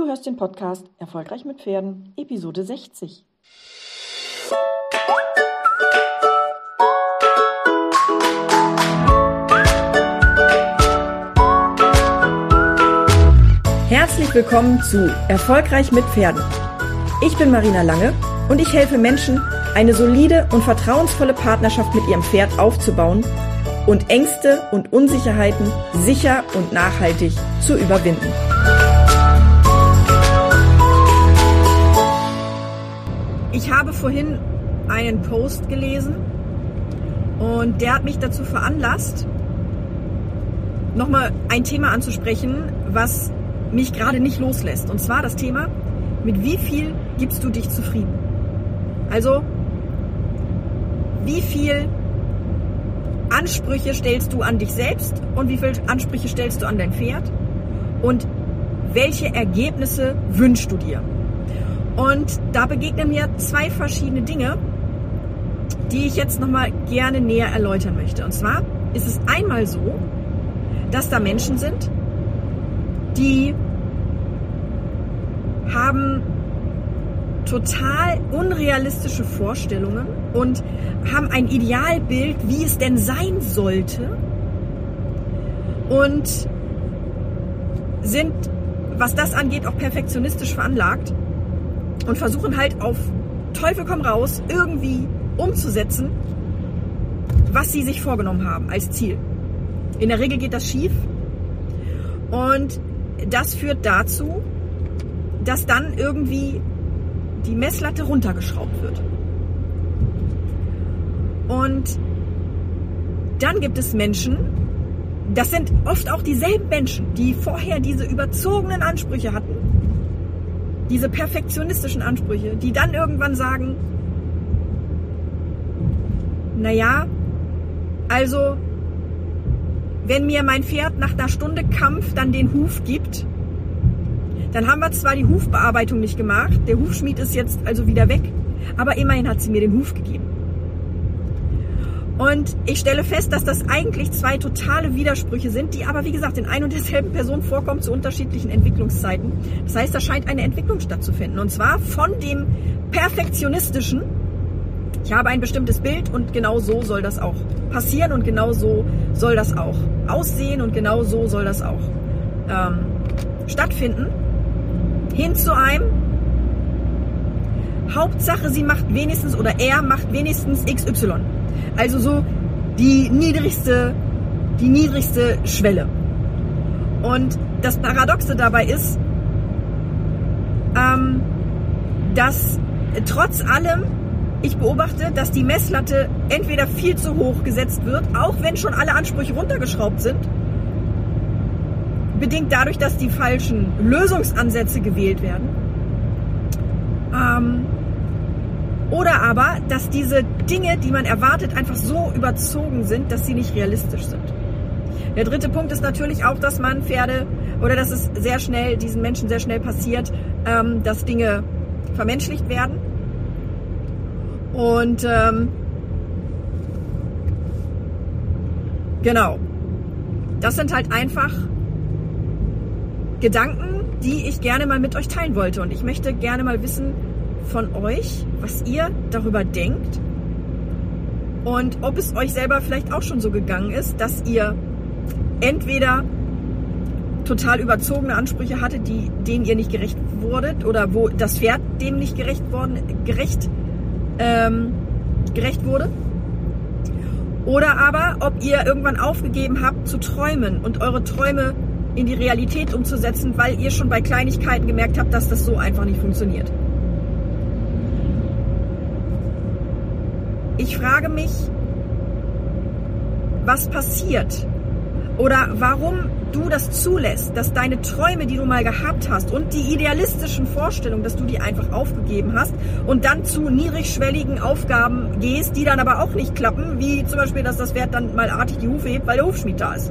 Du hörst den Podcast Erfolgreich mit Pferden, Episode 60. Herzlich willkommen zu Erfolgreich mit Pferden. Ich bin Marina Lange und ich helfe Menschen, eine solide und vertrauensvolle Partnerschaft mit ihrem Pferd aufzubauen und Ängste und Unsicherheiten sicher und nachhaltig zu überwinden. Ich habe vorhin einen Post gelesen und der hat mich dazu veranlasst, nochmal ein Thema anzusprechen, was mich gerade nicht loslässt. Und zwar das Thema, mit wie viel gibst du dich zufrieden? Also, wie viel Ansprüche stellst du an dich selbst und wie viele Ansprüche stellst du an dein Pferd? Und welche Ergebnisse wünschst du dir? Und da begegnen mir zwei verschiedene Dinge, die ich jetzt nochmal gerne näher erläutern möchte. Und zwar ist es einmal so, dass da Menschen sind, die haben total unrealistische Vorstellungen und haben ein Idealbild, wie es denn sein sollte und sind, was das angeht, auch perfektionistisch veranlagt und versuchen halt auf Teufel komm raus irgendwie umzusetzen, was sie sich vorgenommen haben als Ziel. In der Regel geht das schief und das führt dazu, dass dann irgendwie die Messlatte runtergeschraubt wird. Und dann gibt es Menschen, das sind oft auch dieselben Menschen, die vorher diese überzogenen Ansprüche hatten, diese perfektionistischen Ansprüche, die dann irgendwann sagen, naja, also wenn mir mein Pferd nach einer Stunde Kampf dann den Huf gibt, dann haben wir zwar die Hufbearbeitung nicht gemacht, der Hufschmied ist jetzt also wieder weg, aber immerhin hat sie mir den Huf gegeben. Und ich stelle fest, dass das eigentlich zwei totale Widersprüche sind, die aber wie gesagt in ein und derselben Person vorkommen zu unterschiedlichen Entwicklungszeiten. Das heißt, da scheint eine Entwicklung stattzufinden. Und zwar von dem perfektionistischen, ich habe ein bestimmtes Bild und genau so soll das auch passieren und genau so soll das auch aussehen und genau so soll das auch ähm, stattfinden hin zu einem. Hauptsache, sie macht wenigstens oder er macht wenigstens XY. Also so die niedrigste, die niedrigste Schwelle. Und das Paradoxe dabei ist, ähm, dass trotz allem ich beobachte, dass die Messlatte entweder viel zu hoch gesetzt wird, auch wenn schon alle Ansprüche runtergeschraubt sind, bedingt dadurch, dass die falschen Lösungsansätze gewählt werden. Ähm, oder aber, dass diese Dinge, die man erwartet, einfach so überzogen sind, dass sie nicht realistisch sind. Der dritte Punkt ist natürlich auch, dass man Pferde oder dass es sehr schnell, diesen Menschen sehr schnell passiert, ähm, dass Dinge vermenschlicht werden. Und ähm, genau, das sind halt einfach Gedanken, die ich gerne mal mit euch teilen wollte. Und ich möchte gerne mal wissen von euch, was ihr darüber denkt und ob es euch selber vielleicht auch schon so gegangen ist, dass ihr entweder total überzogene Ansprüche hattet, die, denen ihr nicht gerecht wurdet oder wo das Pferd dem nicht gerecht worden, gerecht, ähm, gerecht wurde. Oder aber, ob ihr irgendwann aufgegeben habt zu träumen und eure Träume in die Realität umzusetzen, weil ihr schon bei Kleinigkeiten gemerkt habt, dass das so einfach nicht funktioniert. Ich frage mich, was passiert oder warum du das zulässt, dass deine Träume, die du mal gehabt hast und die idealistischen Vorstellungen, dass du die einfach aufgegeben hast und dann zu niedrigschwelligen Aufgaben gehst, die dann aber auch nicht klappen, wie zum Beispiel, dass das Pferd dann mal artig die Hufe hebt, weil der Hufschmied da ist.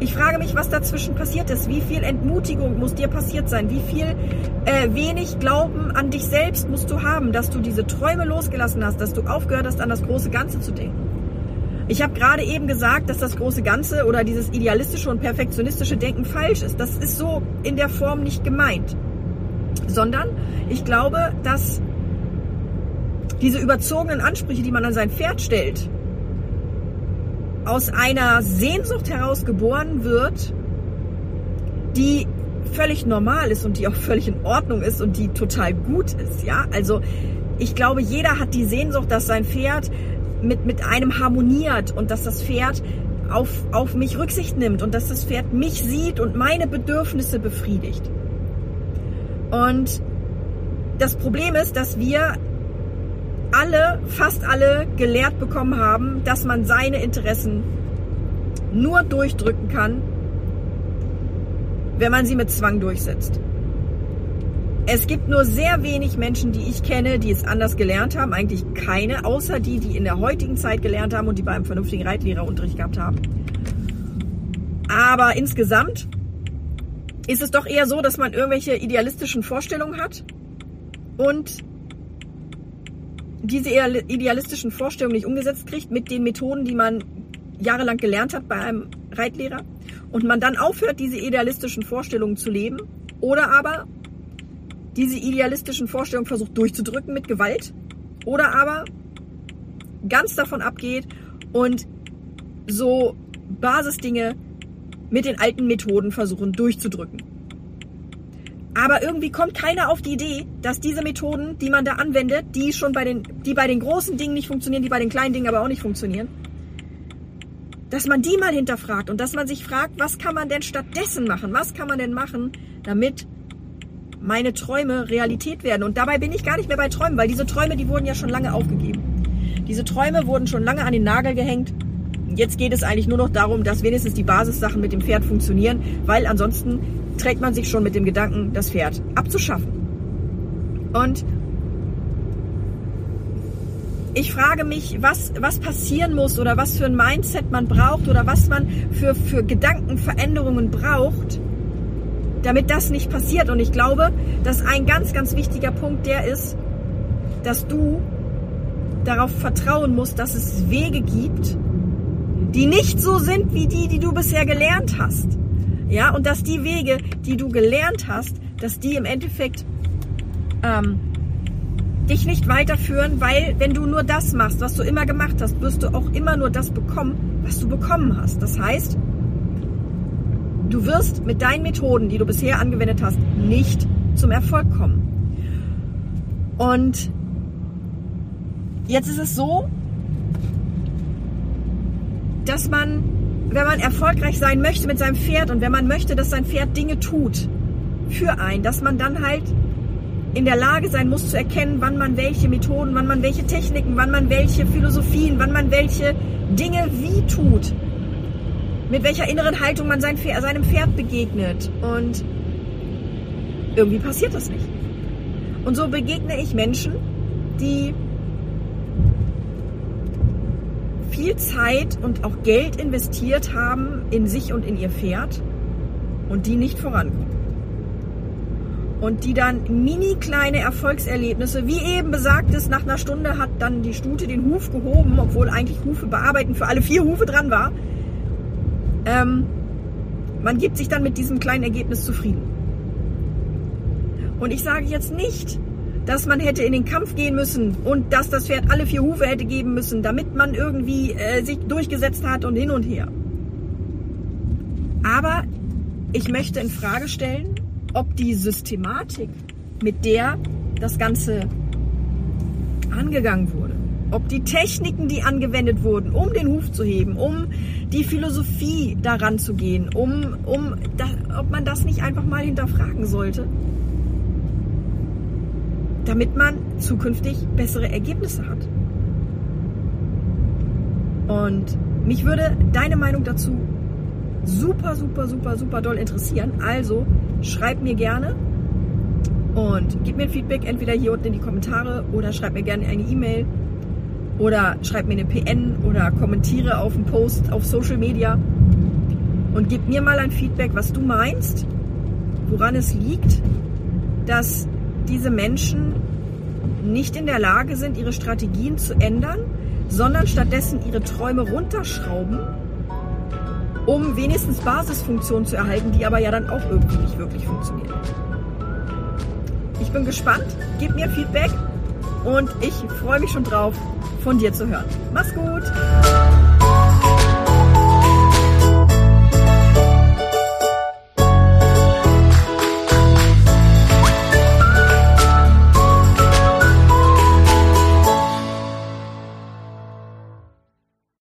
Ich frage mich, was dazwischen passiert ist. Wie viel Entmutigung muss dir passiert sein? Wie viel äh, wenig Glauben an dich selbst musst du haben, dass du diese Träume losgelassen hast, dass du aufgehört hast, an das große Ganze zu denken? Ich habe gerade eben gesagt, dass das große Ganze oder dieses idealistische und perfektionistische Denken falsch ist. Das ist so in der Form nicht gemeint. Sondern ich glaube, dass diese überzogenen Ansprüche, die man an sein Pferd stellt, aus einer Sehnsucht heraus geboren wird, die völlig normal ist und die auch völlig in Ordnung ist und die total gut ist, ja? Also, ich glaube, jeder hat die Sehnsucht, dass sein Pferd mit, mit einem harmoniert und dass das Pferd auf, auf mich Rücksicht nimmt und dass das Pferd mich sieht und meine Bedürfnisse befriedigt. Und das Problem ist, dass wir alle, fast alle gelehrt bekommen haben, dass man seine Interessen nur durchdrücken kann, wenn man sie mit Zwang durchsetzt. Es gibt nur sehr wenig Menschen, die ich kenne, die es anders gelernt haben. Eigentlich keine, außer die, die in der heutigen Zeit gelernt haben und die beim vernünftigen Reitlehrerunterricht gehabt haben. Aber insgesamt ist es doch eher so, dass man irgendwelche idealistischen Vorstellungen hat und diese idealistischen Vorstellungen nicht umgesetzt kriegt mit den Methoden, die man jahrelang gelernt hat bei einem Reitlehrer und man dann aufhört, diese idealistischen Vorstellungen zu leben oder aber diese idealistischen Vorstellungen versucht durchzudrücken mit Gewalt oder aber ganz davon abgeht und so Basisdinge mit den alten Methoden versuchen durchzudrücken. Aber irgendwie kommt keiner auf die Idee, dass diese Methoden, die man da anwendet, die schon bei den, die bei den großen Dingen nicht funktionieren, die bei den kleinen Dingen aber auch nicht funktionieren, dass man die mal hinterfragt und dass man sich fragt, was kann man denn stattdessen machen? Was kann man denn machen, damit meine Träume Realität werden. Und dabei bin ich gar nicht mehr bei Träumen, weil diese Träume, die wurden ja schon lange aufgegeben. Diese Träume wurden schon lange an den Nagel gehängt. Jetzt geht es eigentlich nur noch darum, dass wenigstens die Basissachen mit dem Pferd funktionieren, weil ansonsten trägt man sich schon mit dem Gedanken, das Pferd abzuschaffen. Und ich frage mich, was, was passieren muss oder was für ein Mindset man braucht oder was man für, für Gedankenveränderungen braucht, damit das nicht passiert. Und ich glaube, dass ein ganz, ganz wichtiger Punkt der ist, dass du darauf vertrauen musst, dass es Wege gibt, die nicht so sind wie die, die du bisher gelernt hast. Ja, und dass die Wege, die du gelernt hast, dass die im Endeffekt ähm, dich nicht weiterführen, weil wenn du nur das machst, was du immer gemacht hast, wirst du auch immer nur das bekommen, was du bekommen hast. Das heißt, Du wirst mit deinen Methoden, die du bisher angewendet hast, nicht zum Erfolg kommen. Und jetzt ist es so, dass man, wenn man erfolgreich sein möchte mit seinem Pferd und wenn man möchte, dass sein Pferd Dinge tut für einen, dass man dann halt in der Lage sein muss zu erkennen, wann man welche Methoden, wann man welche Techniken, wann man welche Philosophien, wann man welche Dinge wie tut mit welcher inneren Haltung man seinem Pferd begegnet. Und irgendwie passiert das nicht. Und so begegne ich Menschen, die viel Zeit und auch Geld investiert haben in sich und in ihr Pferd und die nicht vorankommen. Und die dann mini kleine Erfolgserlebnisse, wie eben besagt ist, nach einer Stunde hat dann die Stute den Huf gehoben, obwohl eigentlich Hufe bearbeiten für alle vier Hufe dran war. Ähm, man gibt sich dann mit diesem kleinen Ergebnis zufrieden. Und ich sage jetzt nicht, dass man hätte in den Kampf gehen müssen und dass das Pferd alle vier Hufe hätte geben müssen, damit man irgendwie äh, sich durchgesetzt hat und hin und her. Aber ich möchte in Frage stellen, ob die Systematik, mit der das Ganze angegangen wurde, ob die Techniken, die angewendet wurden, um den Huf zu heben, um die Philosophie daran zu gehen, um, um da, ob man das nicht einfach mal hinterfragen sollte, damit man zukünftig bessere Ergebnisse hat. Und mich würde deine Meinung dazu super, super, super, super doll interessieren. Also schreib mir gerne und gib mir ein Feedback entweder hier unten in die Kommentare oder schreib mir gerne eine E-Mail oder schreib mir eine PN oder kommentiere auf einen Post auf Social Media und gib mir mal ein Feedback, was du meinst, woran es liegt, dass diese Menschen nicht in der Lage sind, ihre Strategien zu ändern, sondern stattdessen ihre Träume runterschrauben, um wenigstens Basisfunktionen zu erhalten, die aber ja dann auch irgendwie nicht wirklich funktionieren. Ich bin gespannt, gib mir Feedback und ich freue mich schon drauf, von dir zu hören. Mach's gut!